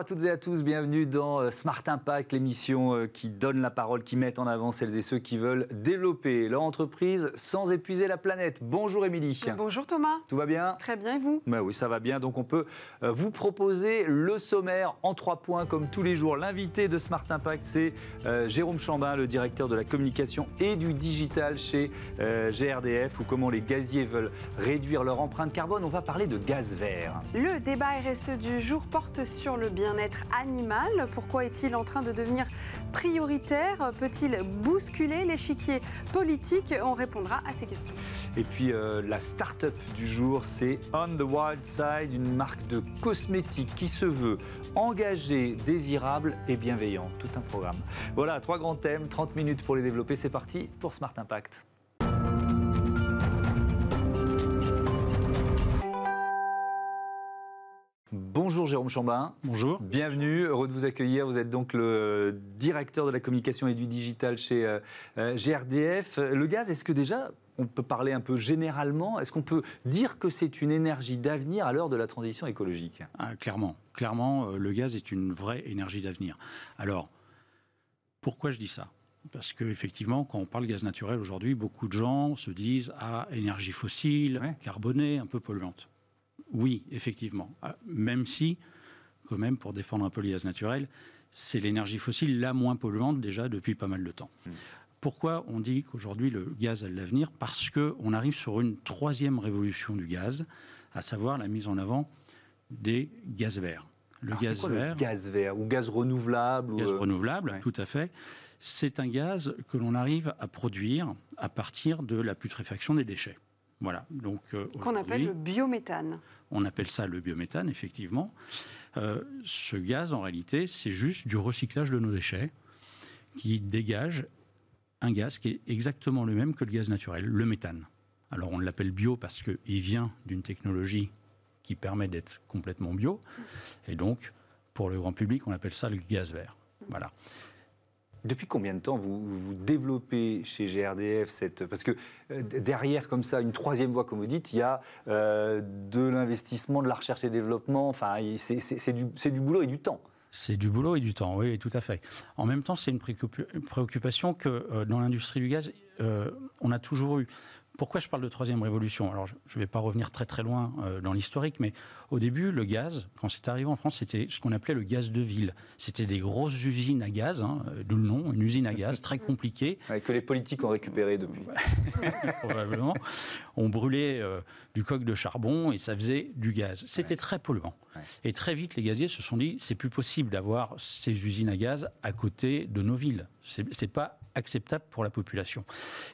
à toutes et à tous, bienvenue dans euh, Smart Impact, l'émission euh, qui donne la parole, qui met en avant celles et ceux qui veulent développer leur entreprise sans épuiser la planète. Bonjour Émilie. Bonjour Thomas. Tout va bien? Très bien et vous? Bah Oui, ça va bien. Donc on peut euh, vous proposer le sommaire en trois points comme tous les jours. L'invité de Smart Impact, c'est Jérôme Chambin, le directeur de la communication et du digital chez GRDF, ou comment les gaziers veulent réduire leur empreinte carbone. On va parler de gaz vert. Le débat RSE du jour porte sur le bien-être animal. Pourquoi est-il en train de devenir prioritaire? Peut-il bousculer l'échiquier politique? On répondra à ces questions. Et puis euh, la start-up du jour, c'est On the Wild Side, une marque de cosmétiques qui se veut engagée, désirable et bienveillante. Tout un programme. Voilà, trois grands thèmes, 30 minutes pour les développer. C'est parti pour Smart Impact. Bonjour Jérôme Chambin. Bonjour. Bienvenue, heureux de vous accueillir. Vous êtes donc le directeur de la communication et du digital chez euh, euh, GRDF. Le gaz, est-ce que déjà, on peut parler un peu généralement, est-ce qu'on peut dire que c'est une énergie d'avenir à l'heure de la transition écologique? Ah, Clairement, clairement, euh, le gaz est une vraie énergie d'avenir. Alors, pourquoi je dis ça? Parce qu'effectivement, quand on parle gaz naturel aujourd'hui, beaucoup de gens se disent à ah, énergie fossile, carbonée, un peu polluante. Oui, effectivement. Ah, même si, quand même, pour défendre un peu les gaz naturels, c'est l'énergie fossile la moins polluante déjà depuis pas mal de temps. Hmm. Pourquoi on dit qu'aujourd'hui le gaz a de l'avenir? Parce qu'on arrive sur une troisième révolution du gaz, à savoir la mise en avant des gaz verts. Le gaz vert. Le gaz vert ou gaz renouvelable Gaz euh, renouvelable, tout à fait. C'est un gaz que l'on arrive à produire à partir de la putréfaction des déchets. Voilà. Donc euh, qu'on appelle le biométhane. On appelle ça le biométhane, effectivement. Euh, ce gaz, en réalité, c'est juste du recyclage de nos déchets qui dégage un gaz qui est exactement le même que le gaz naturel, le méthane. Alors on l'appelle bio parce qu'il vient d'une technologie qui permet d'être complètement bio, et donc pour le grand public, on appelle ça le gaz vert. Voilà. Depuis combien de temps vous, développez chez GRDF cette... Parce que euh, derrière, comme ça, une troisième voie, comme vous dites, il y a euh, de l'investissement, de la recherche et développement. Enfin, c'est du, du boulot et du temps. C'est du boulot et du temps, oui, tout à fait. En même temps, c'est une préoccupation que euh, dans l'industrie du gaz, on a toujours eu. Pourquoi je parle de troisième révolution? Alors, je ne vais pas revenir très très loin euh, dans l'historique, mais au début, le gaz, quand c'est arrivé en France, c'était ce qu'on appelait le gaz de ville. C'était des grosses usines à gaz, hein, d'où le nom, une usine à gaz très compliquée. que les politiques ont récupéré depuis. Probablement. On brûlait euh, du coq de charbon et ça faisait du gaz. C'était très polluant. Et très vite, les gaziers se sont dit, c'est plus possible d'avoir ces usines à gaz à côté de nos villes. C'est pas acceptable pour la population.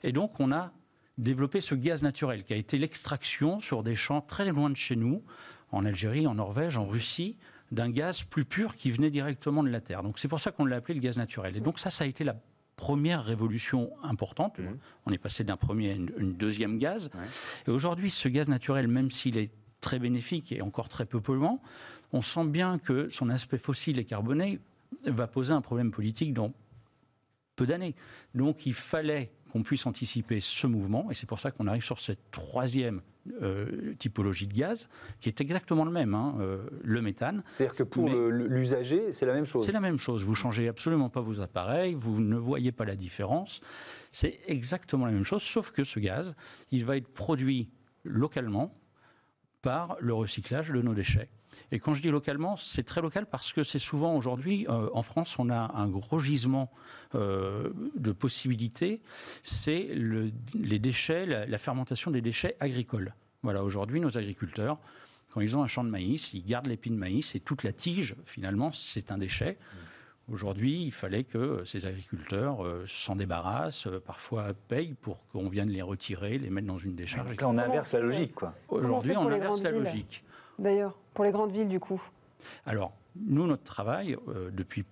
Et donc, on a développer ce gaz naturel qui a été l'extraction sur des champs très loin de chez nous, en Algérie, en Norvège, en Russie, d'un gaz plus pur qui venait directement de la Terre. Donc c'est pour ça qu'on l'a appelé le gaz naturel. Et donc ça, ça a été la première révolution importante. Mmh. On est passé d'un premier à une, deuxième gaz. Et aujourd'hui, ce gaz naturel, même s'il est très bénéfique et encore très peu polluant, on sent bien que son aspect fossile et carboné va poser un problème politique dans peu d'années. Donc il fallait qu'on puisse anticiper ce mouvement, et c'est pour ça qu'on arrive sur cette troisième euh, typologie de gaz, qui est exactement le même, hein, euh, le méthane. C'est-à-dire que pour l'usager, c'est la même chose C'est la même chose. Vous changez absolument pas vos appareils, vous ne voyez pas la différence. C'est exactement la même chose, sauf que ce gaz, il va être produit localement par le recyclage de nos déchets. Et quand je dis localement, c'est très local parce que c'est souvent aujourd'hui, euh, en France, on a un gros gisement euh, de possibilités, c'est le, les déchets, la, fermentation des déchets agricoles. Voilà, aujourd'hui, nos agriculteurs, quand ils ont un champ de maïs, ils gardent l'épi de maïs et toute la tige, finalement, c'est un déchet. Aujourd'hui, il fallait que ces agriculteurs euh, s'en débarrassent, parfois payent pour qu'on vienne les retirer, les mettre dans une décharge. Donc là, on inverse la logique, quoi. Aujourd'hui, on inverse la logique d'ailleurs, pour les grandes villes du coup Alors, nous, notre travail, euh, depuis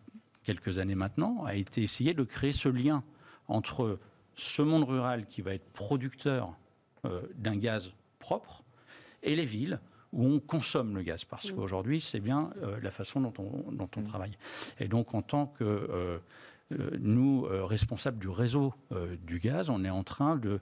quelques années maintenant, a été essayer de créer ce lien entre ce monde rural qui va être producteur euh, d'un gaz propre et les villes où on consomme le gaz, parce mmh. qu'aujourd'hui, c'est bien euh, la façon dont on, dont on mmh. travaille. Et donc, en tant que nous, responsables du réseau du gaz, on est en train de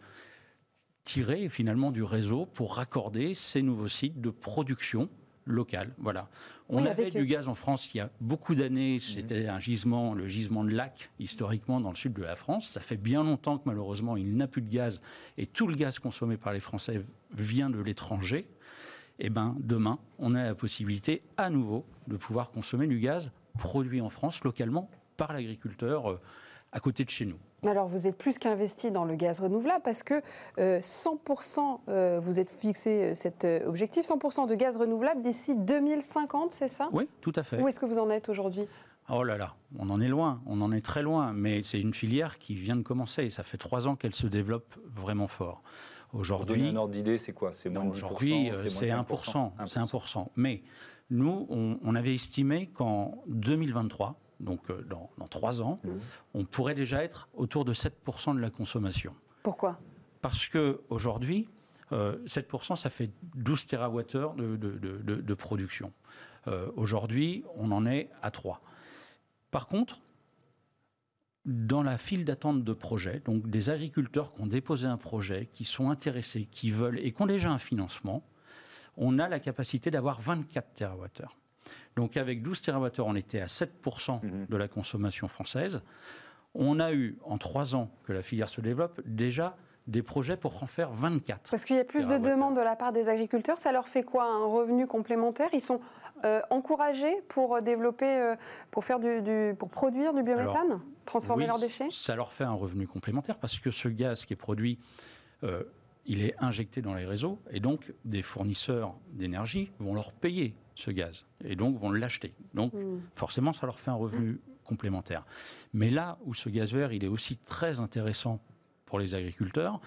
tirer finalement du réseau pour raccorder ces nouveaux sites de production local. Voilà. On Oui, avait avec- du gaz en France il y a beaucoup d'années. C'était un gisement, le gisement de lac, historiquement, dans le sud de la France. Ça fait bien longtemps que malheureusement, il n'a plus de gaz. Et tout le gaz consommé par les Français vient de l'étranger. Et ben, demain, on a la possibilité à nouveau de pouvoir consommer du gaz produit en France localement par l'agriculteur euh, à côté de chez nous. Alors, vous êtes plus qu'investi dans le gaz renouvelable parce que euh, 100%, euh, vous êtes fixé euh, cet euh, objectif, 100% de gaz renouvelable d'ici 2050, c'est ça? Oui, tout à fait. Où est-ce que vous en êtes aujourd'hui? Oh là là, on en est loin, on en est très loin, mais c'est une filière qui vient de commencer. Ça fait trois ans qu'elle se développe vraiment fort. Aujourd'hui, un ordre d'idée, c'est quoi? C'est moins non, de 10%, aujourd'hui, euh, c'est moins de 1%. C'est 1%. Mais nous, on, on avait estimé qu'en 2023, donc euh, dans, dans trois ans, Mmh. on pourrait déjà être autour de 7% de la consommation. Pourquoi? Parce qu'aujourd'hui, euh, 7%, ça fait 12 TWh de, de, de- de- de production. Euh, Aujourd'hui, on en est à 3. Par contre, dans la file d'attente de projets, donc des agriculteurs qui ont déposé un projet, qui sont intéressés, qui veulent et qui ont déjà un financement, on a la capacité d'avoir 24 TWh. Donc avec 12 TWh, on était à 7% Mhm. de la consommation française. On a eu, en trois ans que la filière se développe, déjà des projets pour en faire 24. Parce qu'il y a plus de demandes de la part des agriculteurs. Ça leur fait quoi Un revenu complémentaire? Ils sont euh, encouragés pour développer, euh, pour, faire du, du- pour produire du biométhane Transformer Oui, leurs déchets? Ça leur fait un revenu complémentaire parce que ce gaz qui est produit, euh, il est injecté dans les réseaux et donc des fournisseurs d'énergie vont leur payer ce gaz et donc vont l'acheter. Donc Hmm. forcément, ça leur fait un revenu complémentaire. Mais là où ce gaz vert, il est aussi très intéressant pour les agriculteurs,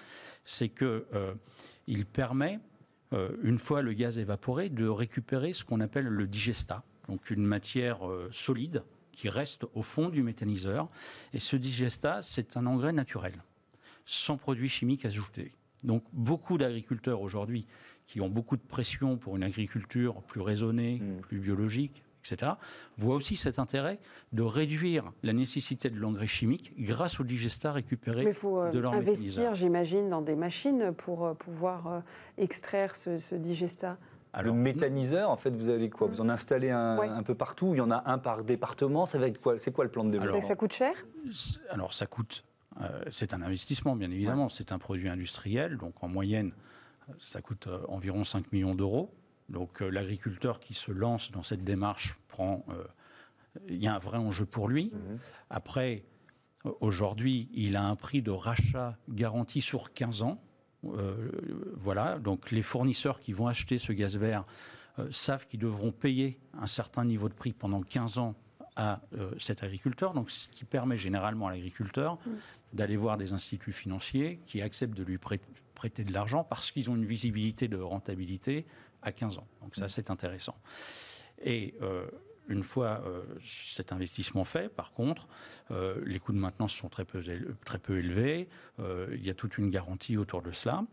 c'est que euh, il permet, euh, une fois le gaz évaporé, de récupérer ce qu'on appelle le digestat, donc une matière euh, solide qui reste au fond du méthaniseur. Et ce digestat, c'est un engrais naturel, sans produits chimiques ajoutés. Donc beaucoup d'agriculteurs aujourd'hui qui ont beaucoup de pression pour une agriculture plus raisonnée, Mm. plus biologique, etc., voient aussi cet intérêt de réduire la nécessité de l'engrais chimique grâce au digestat récupéré Mais il faut euh, de leur investir, j'imagine, dans des machines pour euh, pouvoir euh, extraire ce, ce digestat. le Alors, méthaniseur, en fait, vous avez quoi? Vous en installez un, Ouais. un peu partout? Il y en a un par département? Ça va être quoi? C'est quoi le plan de développement? Que ça coûte cher? Alors ça coûte, c'est un investissement bien évidemment, c'est un produit industriel, donc en moyenne euh, ça coûte euh, environ 5 millions d'euros. Donc euh, l'agriculteur qui se lance dans cette démarche prend, euh, il y a un vrai enjeu pour lui. Mhm. Après, euh, aujourd'hui, il a un prix de rachat garanti sur 15 ans. Euh, voilà, donc les fournisseurs qui vont acheter ce gaz vert euh, savent qu'ils devront payer un certain niveau de prix pendant 15 ans à euh, cet agriculteur, donc ce qui permet généralement à l'agriculteur d'aller voir des instituts financiers qui acceptent de lui prêt- prêter de l'argent parce qu'ils ont une visibilité de rentabilité à 15 ans. Donc ça, c'est intéressant. Et euh, une fois euh, cet investissement fait, par contre, euh, les coûts de maintenance sont très peu, éle- très peu élevés. Il y a toute une garantie autour de cela.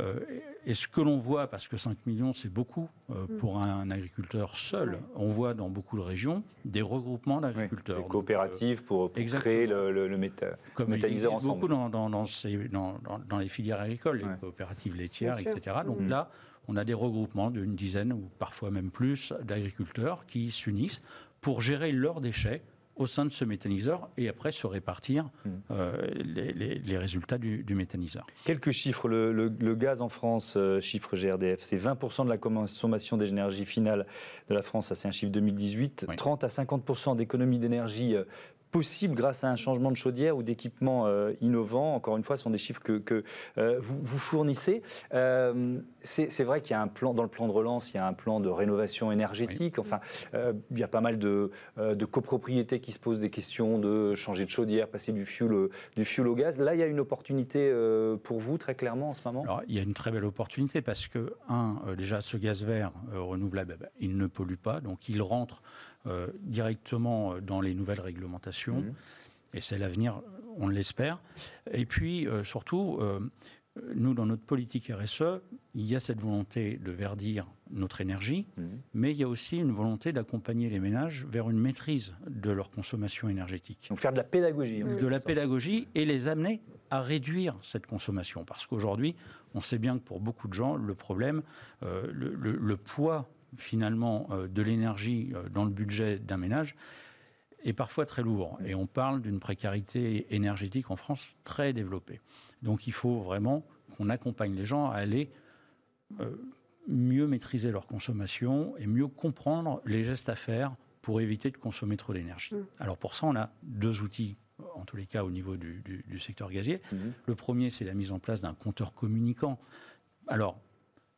Euh, et ce que l'on voit, parce que 5 millions, c'est beaucoup euh, pour un agriculteur seul, Ouais. on voit dans beaucoup de régions des regroupements Oui, d'agriculteurs. des Donc, coopératives pour, créer le, le, le méta- comme existe ensemble. beaucoup dans, dans, dans, ces- dans- dans- dans les filières agricoles, les Ouais. coopératives laitières, Bien sûr. etc. Donc Mhm. là, on a des regroupements d'une dizaine ou parfois même plus d'agriculteurs qui s'unissent pour gérer leurs déchets au sein de ce méthaniseur et après se répartir Mhm. euh, les, les- les résultats du, du méthaniseur. Quelques chiffres. Le, le- le gaz en France, euh, chiffre GRDF, c'est 20% de la consommation des énergies finales de la France. Ça, c'est un chiffre 2018. Oui. 30 à 50% d'économie d'énergie euh, possible grâce à un changement de chaudière ou d'équipement euh, innovant. Encore une fois, ce sont des chiffres que, que, euh, vous, vous fournissez. Euh, c'est vrai qu'il y a un plan, dans le plan de relance, il y a un plan de rénovation énergétique. Enfin, il y a pas mal de, de copropriétés qui se posent des questions de changer de chaudière, passer du fuel, au- du fuel au gaz. Là, il y a une opportunité euh, pour vous, très clairement, en ce moment? Alors, il y a une très belle opportunité parce que, un, euh, déjà, ce gaz vert euh, renouvelable, eh ben, il ne pollue pas, donc il rentre euh, directement euh, dans les nouvelles réglementations. Mhm. Et c'est l'avenir, on l'espère. Et puis, euh, surtout, euh, nous, dans notre politique RSE, il y a cette volonté de verdir notre énergie, Mhm. mais il y a aussi une volonté d'accompagner les ménages vers une maîtrise de leur consommation énergétique Donc faire de la pédagogie. en de la pédagogie et les amener à réduire cette consommation. Parce qu'aujourd'hui, on sait bien que pour beaucoup de gens, le problème, euh, le, le- le poids finalement de l'énergie dans le budget d'un ménage est parfois très lourd. Et on parle d'une précarité énergétique en France très développée. Donc il faut vraiment qu'on accompagne les gens à aller euh, mieux maîtriser leur consommation et mieux comprendre les gestes à faire pour éviter de consommer trop d'énergie. Mm. Alors pour ça, on a deux outils, en tous les cas au niveau du, secteur gazier. Mm-hmm. Le premier, c'est la mise en place d'un compteur communicant. Alors,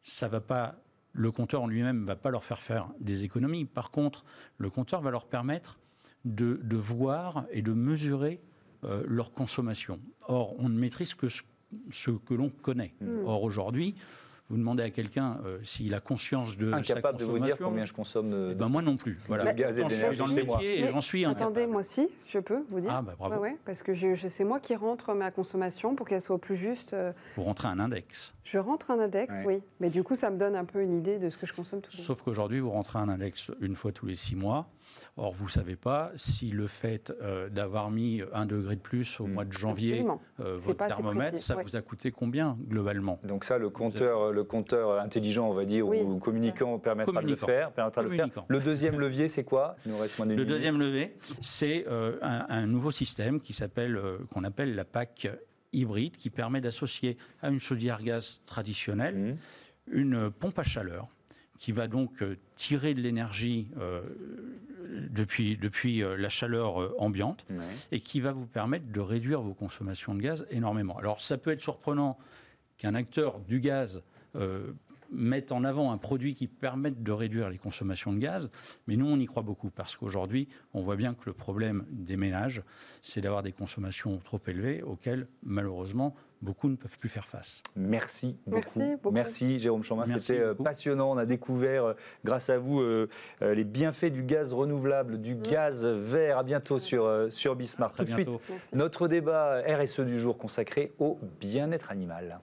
ça va pas, le compteur en lui-même ne va pas leur faire faire des économies. Par contre, le compteur va leur permettre de, voir et de mesurer euh, leur consommation. Or, on ne maîtrise que ce, que l'on connaît. Mm. Or, aujourd'hui, vous demandez à quelqu'un euh, s'il a conscience de Incapable sa de vous dire combien je consomme de, eh ben moi non plus. Voilà. gaz et je suis dans le métier et j'en suis Attendez, moi aussi, je peux vous dire. Ah bah bravo. Ouais, parce que c'est moi qui rentre ma consommation pour qu'elle soit au plus juste. Euh, vous rentrez un index. Je rentre un index, oui. Mais du coup, ça me donne un peu une idée de ce que je consomme tout le temps. Sauf qu'aujourd'hui, vous rentrez un index une fois tous les six mois. Or, vous ne savez pas si le fait euh, d'avoir mis un degré de plus au mm. mois de janvier euh, votre thermomètre, ça vous a coûté combien globalement? Donc ça, le compteur, le compteur intelligent, on va dire, ou communicant permettra de le faire. Permettra de le, faire. le deuxième levier, c'est quoi? Il nous reste moins Le deuxième levier, c'est euh, un, nouveau système qui s'appelle, qu'on appelle la PAC hybride, qui permet d'associer à une chaudière gaz traditionnelle mm. une pompe à chaleur qui va donc tirer de l'énergie depuis, depuis euh, la chaleur euh, ambiante et qui va vous permettre de réduire vos consommations de gaz énormément. Alors ça peut être surprenant qu'un acteur du gaz euh, mette en avant un produit qui permette de réduire les consommations de gaz, mais nous on y croit beaucoup parce qu'aujourd'hui on voit bien que le problème des ménages, c'est d'avoir des consommations trop élevées auxquelles malheureusement beaucoup ne peuvent plus faire face. Merci beaucoup. Merci, Jérôme Chambin. C'était euh, passionnant. On a découvert, euh, grâce à vous, euh, les bienfaits du gaz renouvelable, du gaz vert. À bientôt sur, sur Bismarck. Tout de suite, notre débat RSE du jour consacré au bien-être animal.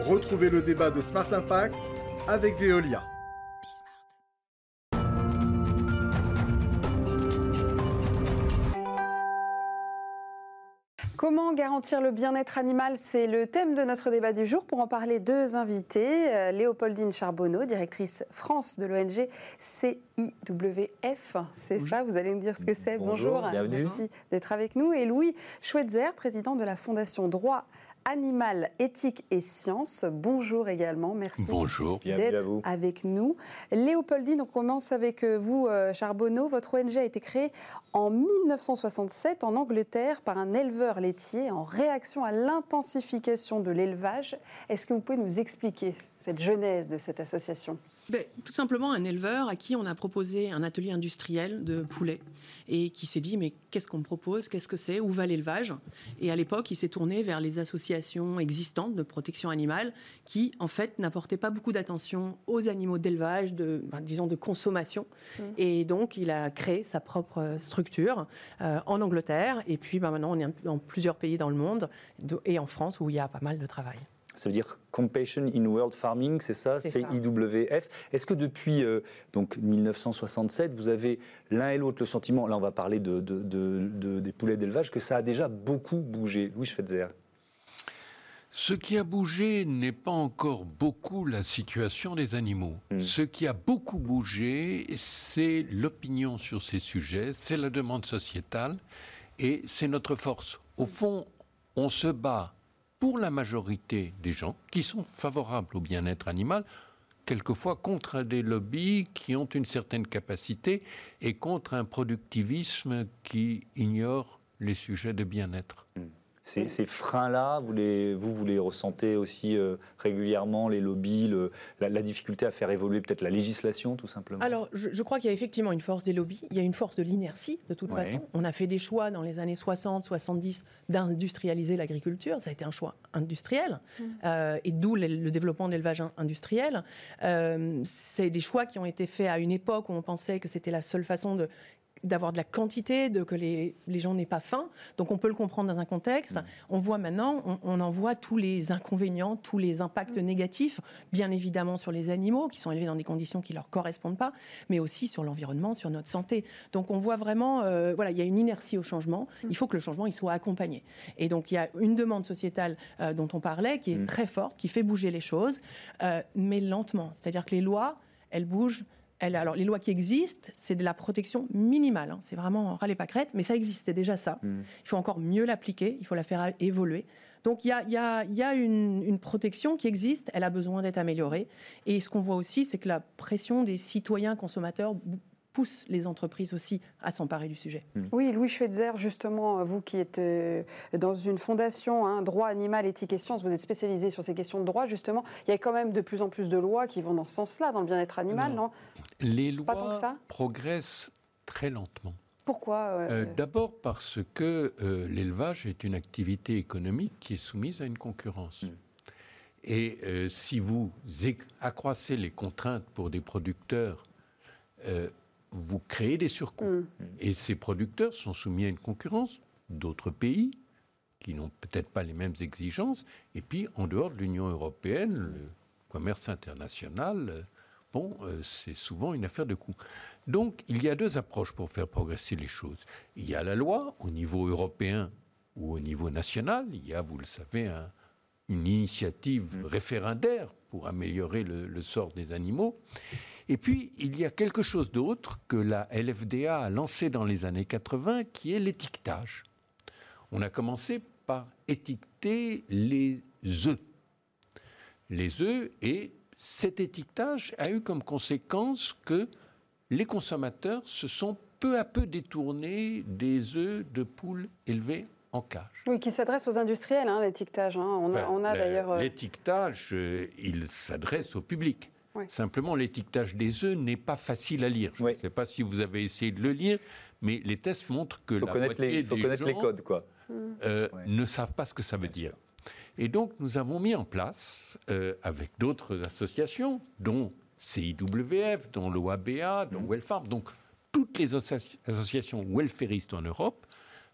Retrouvez le débat de Smart Impact avec Veolia. Comment garantir le bien-être animal C'est le thème de notre débat du jour. Pour en parler, deux invités. Euh, Léopoldine Charbonneau, directrice France de l'ONG CIWF. C'est ça, vous allez nous dire ce que c'est. Bonjour, merci d'être avec nous. Et Louis Schweitzer, président de la Fondation Droit Animal, éthique et sciences. Bonjour également, merci Bonjour. d'être avec nous. Léopoldine, on commence avec euh, vous, euh, Charbonneau. Votre ONG a été créée en 1967 en Angleterre par un éleveur laitier en réaction à l'intensification de l'élevage. Est-ce que vous pouvez nous expliquer cette genèse de cette association? Ben, tout simplement un éleveur à qui on a proposé un atelier industriel de poulet et qui s'est dit mais qu'est-ce qu'on me propose, qu'est-ce que c'est, où va l'élevage? Et à l'époque, il s'est tourné vers les associations existantes de protection animale qui en fait n'apportaient pas beaucoup d'attention aux animaux d'élevage, de ben, disons de consommation. Mmh. Et donc il a créé sa propre structure euh, en Angleterre et puis ben, maintenant on est dans plusieurs pays dans le monde et en France où il y a pas mal de travail. Ça veut dire Compassion in World Farming, c'est ça C'est IWF. Est-ce que depuis euh, donc 1967, vous avez l'un et l'autre le sentiment, là on va parler de, des poulets d'élevage, que ça a déjà beaucoup bougé? Louis Schweitzer ce qui a bougé n'est pas encore beaucoup la situation des animaux. Hmm. Ce qui a beaucoup bougé, c'est l'opinion sur ces sujets, c'est la demande sociétale et c'est notre force. Au fond, on se bat pour la majorité des gens qui sont favorables au bien-être animal, quelquefois contre des lobbies qui ont une certaine capacité et contre un productivisme qui ignore les sujets de bien-être. Hmm. Ces, freins-là, vous, vous, vous les ressentez aussi euh, régulièrement, les lobbies, la, difficulté à faire évoluer peut-être la législation, tout simplement? Alors, je, crois qu'il y a effectivement une force des lobbies, il y a une force de l'inertie, de toute façon. On a fait des choix dans les années 60, 70 d'industrialiser l'agriculture, ça a été un choix industriel, mmh. euh, et d'où le, développement de l'élevage industriel. Euh, c'est des choix qui ont été faits à une époque où on pensait que c'était la seule façon de d'avoir de la quantité, de que les, les gens n'aient pas faim. Donc on peut le comprendre dans un contexte. Mm. On voit maintenant, on, en voit tous les inconvénients, tous les impacts mm. négatifs, bien évidemment sur les animaux qui sont élevés dans des conditions qui leur correspondent pas, mais aussi sur l'environnement, sur notre santé. Donc on voit vraiment, euh, voilà, il y a une inertie au changement. Mm. Il faut que le changement il soit accompagné. Et donc il y a une demande sociétale euh, dont on parlait qui est très forte, qui fait bouger les choses, euh, mais lentement. C'est-à-dire que les lois elle bouge. Elle, alors, les lois qui existent, c'est de la protection minimale. hein. C'est vraiment râler pas crête, mais ça existe, c'est déjà ça. Mm. Il faut encore mieux l'appliquer, il faut la faire évoluer. Donc il y a, il y a- il y a une, une protection qui existe, elle a besoin d'être améliorée. Et ce qu'on voit aussi, c'est que la pression des citoyens consommateurs pousse les entreprises aussi à s'emparer du sujet. Oui, Louis Schweitzer, justement, vous qui êtes euh, dans une fondation, hein, droit animal, éthique et sciences, vous êtes spécialisé sur ces questions de droit, justement. Il y a quand même de plus en plus de lois qui vont dans ce sens-là, dans le bien-être animal, non, Non? Les Pas tant que lois ça? progressent très lentement. Pourquoi euh, Euh, D'abord parce que euh, l'élevage est une activité économique qui est soumise à une concurrence. Et euh, si vous accroissez les contraintes pour des producteurs, euh, vous créez des surcoûts. Mm. Et ces producteurs sont soumis à une concurrence d'autres pays qui n'ont peut-être pas les mêmes exigences. Et puis, en dehors de l'Union européenne, le commerce international, euh, bon, euh, c'est souvent une affaire de coût. Donc, il y a deux approches pour faire progresser les choses. Il y a la loi au niveau européen ou au niveau national. Il y a, vous le savez, un- une initiative référendaire pour améliorer le, le sort des animaux. Et puis, il y a quelque chose d'autre que la LFDA a lancé dans les années 80, qui est l'étiquetage. On a commencé par étiqueter les œufs. Les œufs, et cet étiquetage a eu comme conséquence que les consommateurs se sont peu à peu détournés des œufs de poules élevées en cage. Oui, qui s'adresse aux industriels, hein, l'étiquetage. hein. On a, Enfin, on a le- d'ailleurs. euh, L'étiquetage, euh, il s'adresse au public. Oui. Simplement, l'étiquetage des œufs n'est pas facile à lire. Je Oui. ne sais pas si vous avez essayé de le lire, mais les tests montrent que faut la connaître, moitié les, faut des connaître les codes, quoi. euh, Ouais. ne savent pas ce que ça veut dire. Et donc, nous avons mis en place, euh, avec d'autres associations, dont CIWF, dont l'OABA, dont Wellfarm, donc toutes les associ- associations welfaristes en Europe,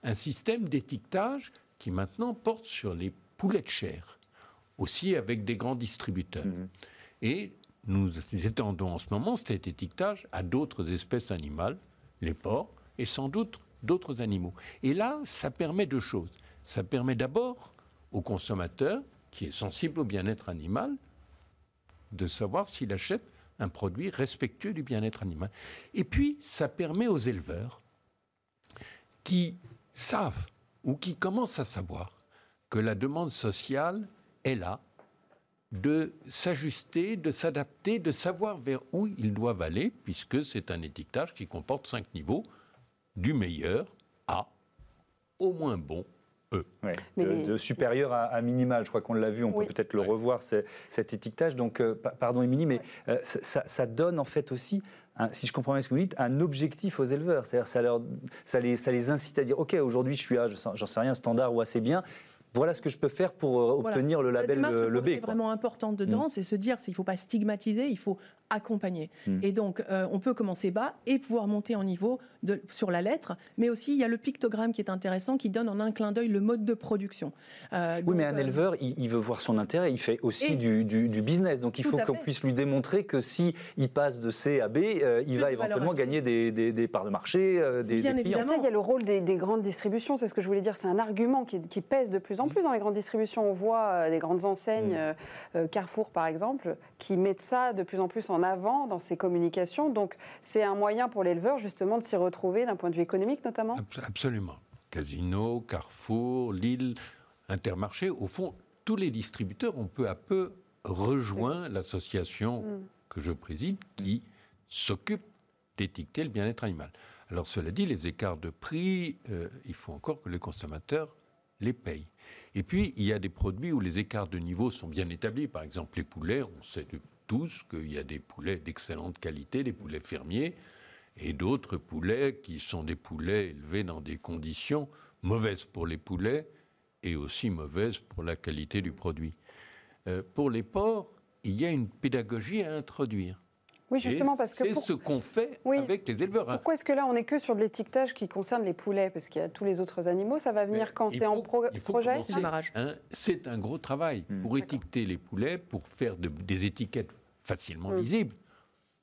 un système d'étiquetage qui maintenant porte sur les poulets de chair, aussi avec des grands distributeurs. Et nous étendons en ce moment cet étiquetage à d'autres espèces animales, les porcs, et sans doute d'autres animaux. Et là, ça permet deux choses. Ça permet d'abord au consommateur, qui est sensible au bien-être animal, de savoir s'il achète un produit respectueux du bien-être animal. Et puis, ça permet aux éleveurs qui savent ou qui commencent à savoir que la demande sociale est là, de s'ajuster, de s'adapter, de savoir vers où ils doivent aller, puisque c'est un étiquetage qui comporte cinq niveaux, du meilleur à au moins bon E. Ouais, de, les- de supérieur à, à minimal, je crois qu'on l'a vu, on Oui. peut peut-être le revoir, c'est- cet étiquetage. Donc, euh, pa- pardon Émilie, mais euh, ça, donne en fait aussi, un- si je comprends bien ce que vous dites, un objectif aux éleveurs. C'est-à-dire ça, leur- ça, les, ça les incite à dire, OK, aujourd'hui je suis à, j'en sais rien, standard ou assez bien, voilà ce que je peux faire pour euh, Voilà. obtenir le La label euh, le qui est B. quoi. vraiment importante dedans, c'est se dire qu'il ne faut pas stigmatiser, il faut accompagner. Et donc, euh, on peut commencer bas et pouvoir monter en niveau de, sur la lettre, mais aussi il y a le pictogramme qui est intéressant, qui donne en un clin d'œil le mode de production. Euh, Oui, donc, mais un euh, éleveur, il, il veut voir son intérêt, il fait aussi du, du- du business. Donc il faut qu'on puisse lui démontrer que si il passe de C à B, euh, il va éventuellement gagner des, des- des parts de marché, euh, des, Bien des clients. Ça, il y a le rôle des, des grandes distributions, c'est ce que je voulais dire, c'est un argument qui, qui pèse de plus en plus dans les grandes distributions. On voit des grandes enseignes, euh, Carrefour par exemple, qui mettent ça de plus en plus en avant dans ses communications. Donc c'est un moyen pour l'éleveur justement de s'y retrouver d'un point de vue économique notamment? Abs- Absolument. Casino, Carrefour, Lille, Intermarché, au fond, tous les distributeurs ont peu à peu rejoint l'association que je préside qui s'occupe d'étiqueter le bien-être animal. Alors cela dit, les écarts de prix, euh, il faut encore que les consommateurs les payent. Et puis, il y a des produits où les écarts de niveau sont bien établis. Par exemple, les poulets, on sait tous qu'il y a des poulets d'excellente qualité, des poulets fermiers, et d'autres poulets qui sont des poulets élevés dans des conditions mauvaises pour les poulets et aussi mauvaises pour la qualité du produit. Euh, pour les porcs, il y a une pédagogie à introduire. Oui, justement, Et parce que c'est pour- ce qu'on fait Oui. avec les éleveurs. hein. pourquoi est-ce que là on n'est que sur de l'étiquetage qui concerne les poulets? Parce qu'il y a tous les autres animaux, ça va venir Mais quand c'est en pro- il faut projet? hein, c'est un gros travail Hmm. pour étiqueter les poulets, pour faire de- des étiquettes facilement Mm. lisibles.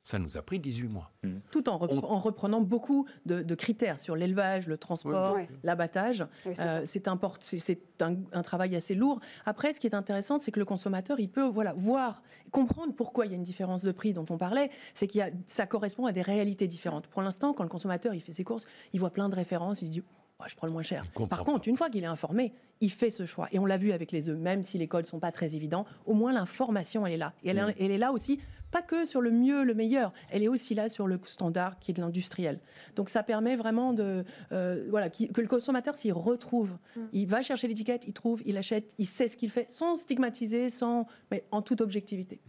Ça nous a pris 18 mois. Tout en, en reprenant beaucoup de, critères sur l'élevage, le transport, l'abattage. c'est un, un, travail assez lourd. Après, ce qui est intéressant, c'est que le consommateur, il peut voilà, voir, comprendre pourquoi il y a une différence de prix dont on parlait. C'est qu'il ça correspond à des réalités différentes. Pour l'instant, quand le consommateur il fait ses courses, il voit plein de références, il se dit je prends le moins cher. Par contre, une fois qu'il est informé, il fait ce choix. Et on l'a vu avec les œufs, même si les codes ne sont pas très évidents, au moins l'information, elle est là. Et elle, elle, est là aussi, pas que sur le mieux, le meilleur, elle est aussi là sur le standard qui est de l'industriel. Donc ça permet vraiment de, euh, voilà, que le consommateur s'y retrouve. Mm. Il va chercher l'étiquette, il trouve, il achète, il sait ce qu'il fait, sans stigmatiser, sans, mais en toute objectivité.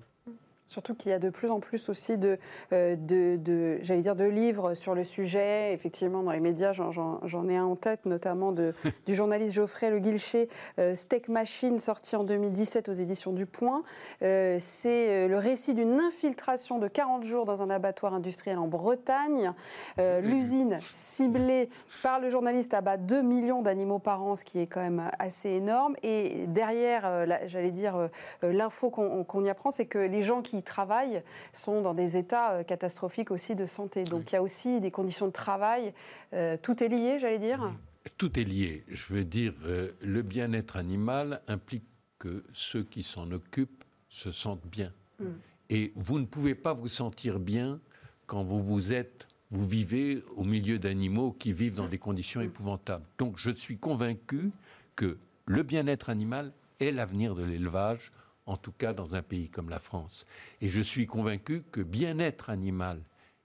Surtout qu'il y a de plus en plus aussi de, euh, de, j'allais dire, de livres sur le sujet. Effectivement, dans les médias, j'en ai un en tête, notamment de, du journaliste Geoffrey Le Guilcher, euh, Steak Machine, sorti en 2017 aux éditions du Point. Euh, c'est le récit d'une infiltration de 40 jours dans un abattoir industriel en Bretagne. L'usine ciblée par le journaliste abat 2 millions d'animaux par an, ce qui est quand même assez énorme. Et derrière, j'allais dire, l'info qu'on y apprend, c'est que les gens qui travaillent sont dans des états euh, catastrophiques aussi de santé. Donc il y a aussi des conditions de travail. Euh, tout est lié, j'allais dire Tout est lié. Je veux dire, euh, le bien-être animal implique que ceux qui s'en occupent se sentent bien. Mm. Et vous ne pouvez pas vous sentir bien quand vous vous êtes, vous vivez au milieu d'animaux qui vivent dans des conditions épouvantables. Donc je suis convaincu que le bien-être animal est l'avenir de l'élevage en tout cas dans un pays comme la France. Et je suis convaincu que bien-être animal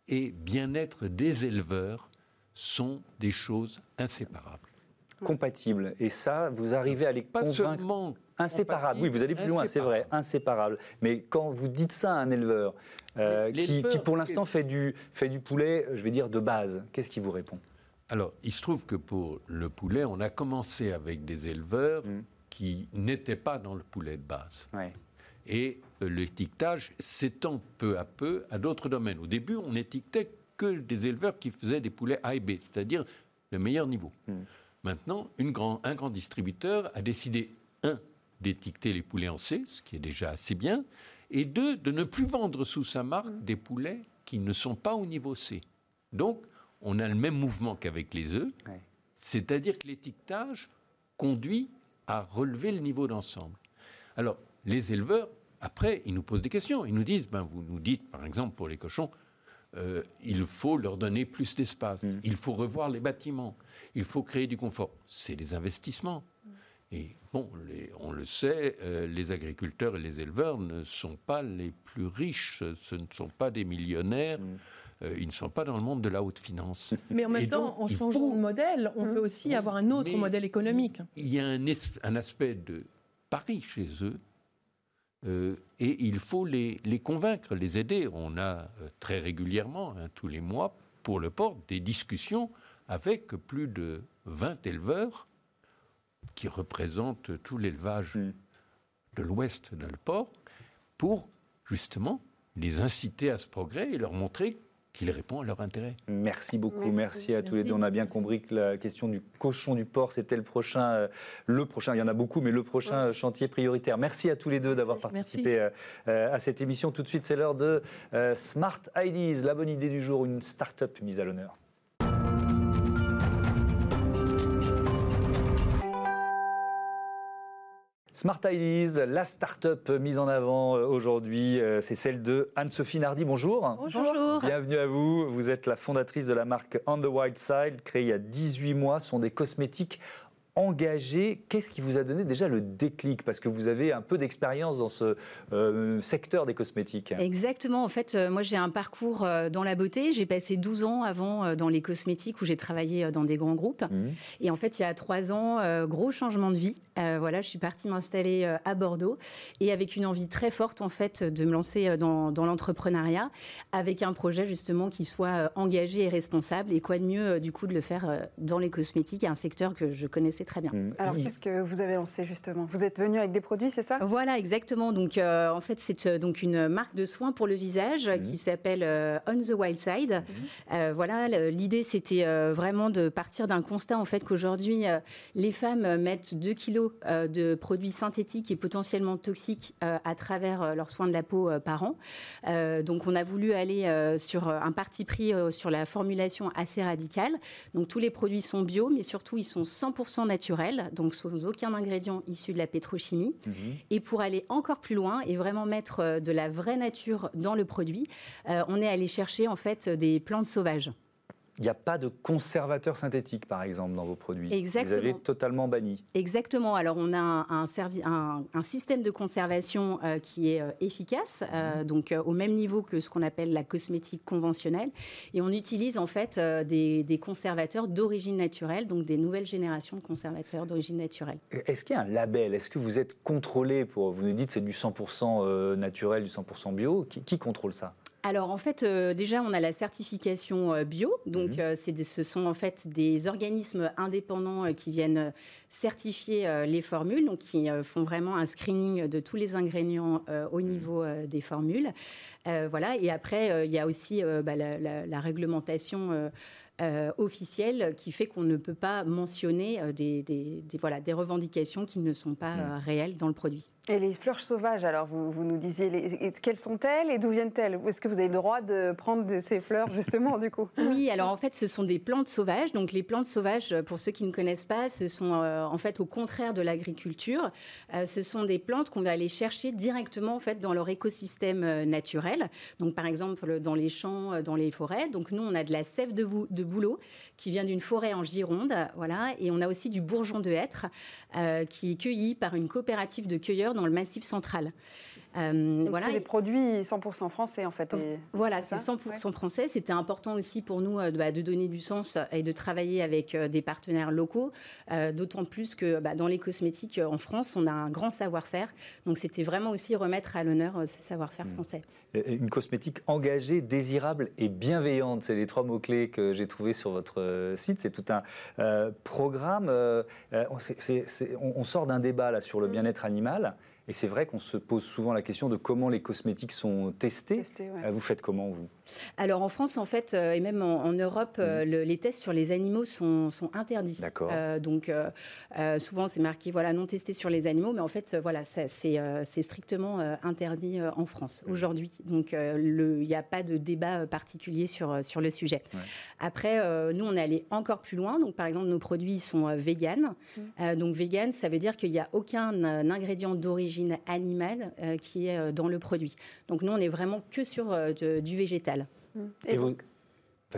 et bien-être des éleveurs sont des choses inséparables. Compatibles. Et ça, vous arrivez à les Pas convaincre. Seulement inséparables. Oui, vous allez plus loin, c'est vrai, inséparables. Mais quand vous dites ça à un éleveur euh, qui, pour l'instant, fait du, fait du poulet, je vais dire, de base, qu'est-ce qu'il vous répond? Alors, il se trouve que pour le poulet, on a commencé avec des éleveurs mmh qui n'étaient pas dans le poulet de base. Et euh, l'étiquetage s'étend peu à peu à d'autres domaines. Au début, on n'étiquetait que des éleveurs qui faisaient des poulets A et B, c'est-à-dire le meilleur niveau. Hmm. Maintenant, une grand, un grand distributeur a décidé, un, d'étiqueter les poulets en C, ce qui est déjà assez bien, et deux, de ne plus vendre sous sa marque des poulets qui ne sont pas au niveau C. Donc, on a le même mouvement qu'avec les œufs, c'est-à-dire que l'étiquetage conduit à relever le niveau d'ensemble. Alors, les éleveurs, après, ils nous posent des questions. Ils nous disent, ben, vous nous dites, par exemple, pour les cochons, euh, il faut leur donner plus d'espace, mm. il faut revoir les bâtiments, il faut créer du confort. C'est des investissements. Et bon, on le sait, euh, les agriculteurs et les éleveurs ne sont pas les plus riches, ce ne sont pas des millionnaires. Mm. Euh, ils ne sont pas dans le monde de la haute finance. Mais en même temps, en changeant de modèle, on peut aussi avoir un autre modèle économique. Il y a un, aspect de pari chez eux. Euh, et il faut les, convaincre, les aider. On a euh, très régulièrement, hein, tous les mois, pour le port, des discussions avec plus de 20 éleveurs qui représentent tout l'élevage mm. de l'Ouest de le port, pour justement les inciter à ce progrès et leur montrer qu'il répond à leur intérêt. Merci beaucoup, merci, à tous les deux. On a bien compris que la question du cochon du porc, c'était le prochain, euh, le prochain, il y en a beaucoup, mais le prochain chantier prioritaire. Merci à tous les deux d'avoir participé euh, euh, à cette émission. Tout de suite, c'est l'heure de Smart Ideas, la bonne idée du jour, une start-up mise à l'honneur. Smart Ideas, la start-up mise en avant euh, aujourd'hui, euh, c'est celle de Anne-Sophie Nardi. Bonjour. Bonjour. Bienvenue à vous. Vous êtes la fondatrice de la marque On the Wild Side, créée il y a 18 mois. Ce sont des cosmétiques engagé. Qu'est-ce qui vous a donné déjà le déclic? Parce que vous avez un peu d'expérience dans ce euh, secteur des cosmétiques. Exactement. En fait, euh, moi, j'ai un parcours euh, dans la beauté. J'ai passé 12 ans avant dans les cosmétiques où j'ai travaillé dans des grands groupes. Mmh. Et en fait, il y a trois ans, gros changement de vie. voilà, je suis partie m'installer à Bordeaux et avec une envie très forte, en fait, de me lancer dans, dans l'entrepreneuriat avec un projet justement qui soit engagé et responsable. Et quoi de mieux, du coup, de le faire dans les cosmétiques, un secteur que je connaissais c'est très bien. Mmh. Alors, qu'est-ce que vous avez lancé justement? Vous êtes venu avec des produits, c'est ça? Voilà, exactement. Donc, en fait, c'est donc une marque de soins pour le visage mmh. qui s'appelle On the Wild Side. Mmh. voilà, l'idée, c'était vraiment de partir d'un constat en fait qu'aujourd'hui, les femmes mettent 2 kilos de produits synthétiques et potentiellement toxiques à travers leurs soins de la peau par an. donc, on a voulu aller sur un parti pris sur la formulation assez radicale. Donc tous les produits sont bio, mais surtout ils sont 100% naturels, donc sans aucun ingrédient issu de la pétrochimie. Mhm. Et pour aller encore plus loin et vraiment mettre euh, de la vraie nature dans le produit, euh, on est allé chercher en fait des plantes sauvages. Il n'y a pas de conservateur synthétique, par exemple, dans vos produits. Exactement. Vous avez totalement banni. Exactement. Alors, on a un, un, un, système de conservation euh, qui est euh, efficace, euh, mhm. donc au même niveau que ce qu'on appelle la cosmétique conventionnelle. Et on utilise en fait des, des, conservateurs d'origine naturelle, donc des nouvelles générations de conservateurs d'origine naturelle. Est-ce qu'il y a un label? Est-ce que vous êtes contrôlé pour. Vous nous dites c'est du 100% naturel, du 100% bio? qui contrôle ça? Alors en fait, euh, déjà, on a la certification euh, bio. Donc euh, ce sont en fait des organismes indépendants qui viennent certifier les formules, donc qui font vraiment un screening de tous les ingrédients au mhm. niveau des formules. voilà. Et après, il y a aussi bah, la, réglementation euh, officielle qui fait qu'on ne peut pas mentionner euh, des, voilà, des revendications qui ne sont pas mm. euh, réelles dans le produit. Et les fleurs sauvages, alors vous, vous nous disiez, les, quelles sont-elles et d'où viennent-elles? Est-ce que vous avez le droit de prendre ces fleurs justement du coup? Oui, alors en fait ce sont des plantes sauvages. Donc les plantes sauvages, pour ceux qui ne connaissent pas, ce sont en fait au contraire de l'agriculture. ce sont des plantes qu'on va aller chercher directement en fait dans leur écosystème naturel. Donc par exemple dans les champs, dans les forêts. Donc nous on a de la sève de, de boulot qui vient d'une forêt en Gironde, voilà. Et on a aussi du bourgeon de hêtre euh, qui est cueilli par une coopérative de cueilleurs dans le Massif central. Euh, voilà. C'est des produits 100% français en fait. Voilà, c'est 100% français. C'était important aussi pour nous euh, bah, de donner du sens et de travailler avec euh, des partenaires locaux, d'autant plus que bah, dans les cosmétiques en France, on a un grand savoir-faire. Donc c'était vraiment aussi remettre à l'honneur ce savoir-faire mmh. français. Une cosmétique engagée, désirable et bienveillante, c'est les trois mots-clés que j'ai trouvés sur votre site. C'est tout un programme. on, sort d'un débat là sur le mmh. bien-être animal. Et c'est vrai qu'on se pose souvent la question de comment les cosmétiques sont testés. Euh, vous faites comment, vous? Alors en France, en fait, euh, et même en, Europe, euh, mm. les tests sur les animaux sont, interdits. D'accord. donc souvent, c'est marqué voilà, non testé sur les animaux, mais en fait, voilà, c'est strictement interdit en France mm. aujourd'hui. Donc il n'y a pas de débat particulier sur, sur le sujet. Après, nous, on est allé encore plus loin. Donc par exemple, nos produits sont véganes. Mm. donc vegan, ça veut dire qu'il n'y a aucun ingrédient d'origine animale euh, qui est euh, dans le produit. Donc nous, on est vraiment que sur euh, du végétal. Et, vous,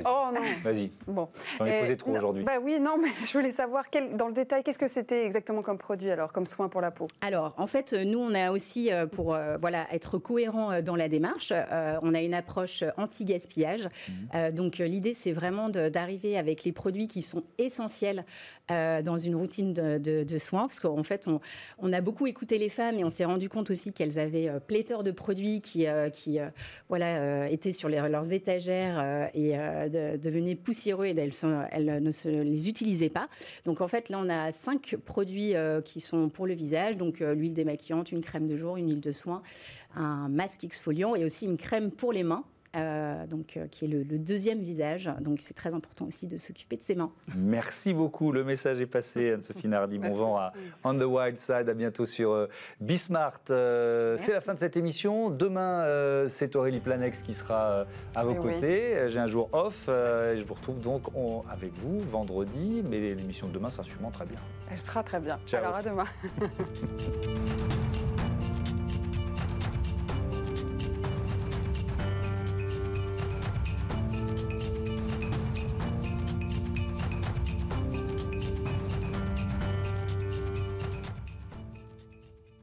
Oh non. Vas-y. Bon. J'en ai posé trop aujourd'hui. Bah oui, non, mais je voulais savoir quel, dans le détail, qu'est-ce que c'était exactement comme produit alors, comme soin pour la peau? Alors, en fait, nous, on a aussi, euh, pour euh, voilà, être cohérent euh, dans la démarche, on a une approche anti-gaspillage. Mhm. donc, l'idée, c'est vraiment d'arriver avec les produits qui sont essentiels dans une routine de, soins, parce qu'en fait, on, on, a beaucoup écouté les femmes et on s'est rendu compte aussi qu'elles avaient pléthore de produits qui, qui voilà, étaient sur leurs étagères et devenaient poussiéreux et elles, ne se, les utilisaient pas. Donc en fait, là, on a cinq produits euh, qui sont pour le visage, donc euh, l'huile démaquillante, une crème de jour, une huile de soin, un masque exfoliant et aussi une crème pour les mains. Euh, donc, euh, qui est le, deuxième visage. Donc, c'est très important aussi de s'occuper de ses mains. Merci beaucoup. Le message est passé, Anne-Sophie Nardi. Bon vent à On the Wild Side. À bientôt sur euh, Bismart. c'est la fin de cette émission. Demain, c'est Aurélie Planex qui sera à vos eh côtés. J'ai un jour off. je vous retrouve donc avec vous vendredi. Mais l'émission de demain sera sûrement très bien. Elle sera très bien. Ciao. Alors, à demain.